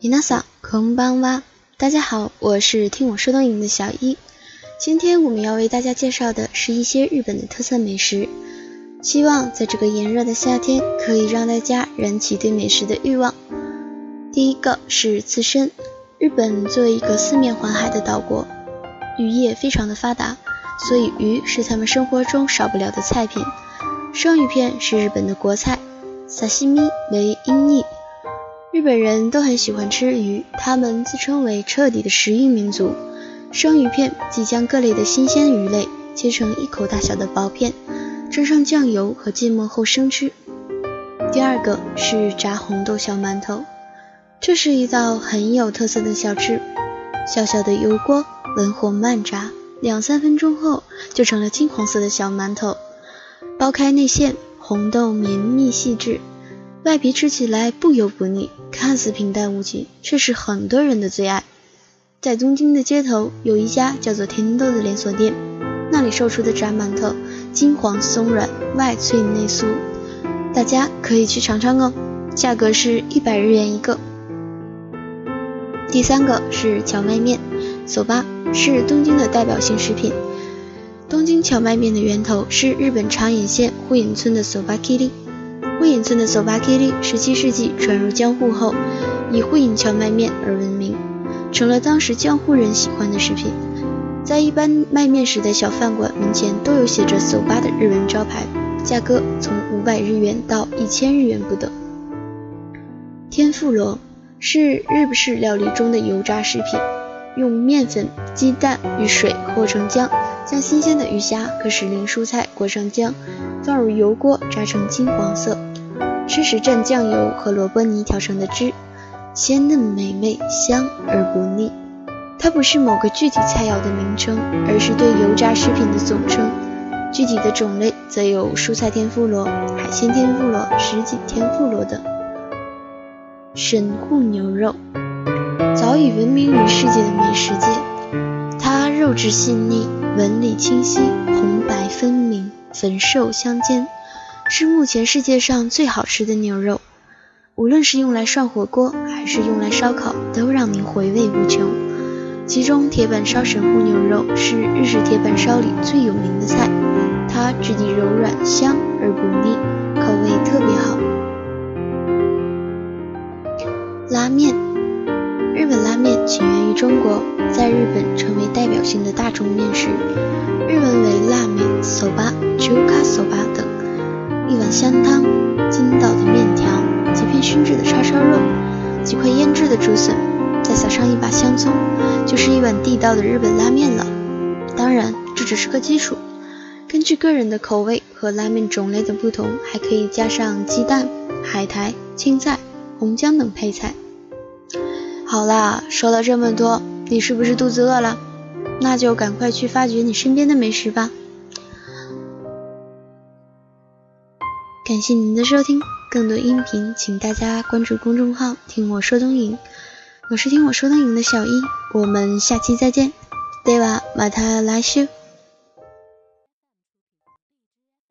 皆さんこんばんは。大家好，我是听我说东营的小一。今天我们要为大家介绍的是一些日本的特色美食，希望在这个炎热的夏天可以让大家燃起对美食的欲望。第一个是刺身。日本作为一个四面环海的岛国，渔业非常的发达，所以鱼是他们生活中少不了的菜品。生鱼片是日本的国菜，沙西米为音译。 日本人都很喜欢吃鱼，他们自称为彻底的食鱼民族。生鱼片即将各类的新鲜鱼类切成一口大小的薄片，沾上酱油和芥末后生吃。第二个是炸红豆小馒头。这是一道很有特色的小吃，小小的油锅，文火慢炸，两三分钟后就成了金黄色的小馒头。剥开内馅，红豆绵密细致，外皮吃起来不油不腻，看似平淡无奇，却是很多人的最爱。在东京的街头有一家叫做甜豆的连锁店，那里售出的炸馒头金黄松软，外脆内酥，大家可以去尝尝哦，价格是一百日元一个。第三个是荞麦面，soba 是东京的代表性食品。东京荞麦面的源头是日本长野县户隐村的 soba kiri。户隐村的索巴 kiri 十七世纪传入江户后，以户隐荞麦面而闻名，成了当时江户人喜欢的食品。在一般卖面时的小饭馆门前都有写着索巴的日文招牌，价格从五百日元到一千日元不等。天妇罗。是日式料理中的油炸食品，用面粉、鸡蛋与水和成浆，将新鲜的鱼虾和时令蔬菜裹上浆，放入油锅炸成金黄色。吃时蘸酱油和萝卜泥调成的汁，鲜嫩美味，香而不腻。它不是某个具体菜肴的名称，而是对油炸食品的总称。具体的种类则有蔬菜天妇罗、海鲜天妇罗、什锦天妇罗等。神户牛肉早已闻名于世界的美食界，它肉质细腻，纹理清晰，红白分明，粉瘦相间，是目前世界上最好吃的牛肉。无论是用来涮火锅，还是用来烧烤，都让您回味无穷。其中铁板烧神户牛肉是日式铁板烧里最有名的菜，它质地柔软，香而不腻，口味特别好。拉面，日本拉面起源于中国，在日本成为代表性的大众面食，日文为拉面、soba、chuka soba 等。一碗香汤，筋道的面条，几片熏制的叉烧肉，几块腌制的竹笋，再撒上一把香葱，就是一碗地道的日本拉面了。当然，这只是个基础，根据个人的口味和拉面种类的不同，还可以加上鸡蛋、海苔、青菜、红姜等配菜。好啦，说了这么多，你是不是肚子饿了？那就赶快去发掘你身边的美食吧。感谢您的收听，更多音频请大家关注公众号“听我说东营”，我是听我说东营的小一，我们下期再见，对吧？马塔来修。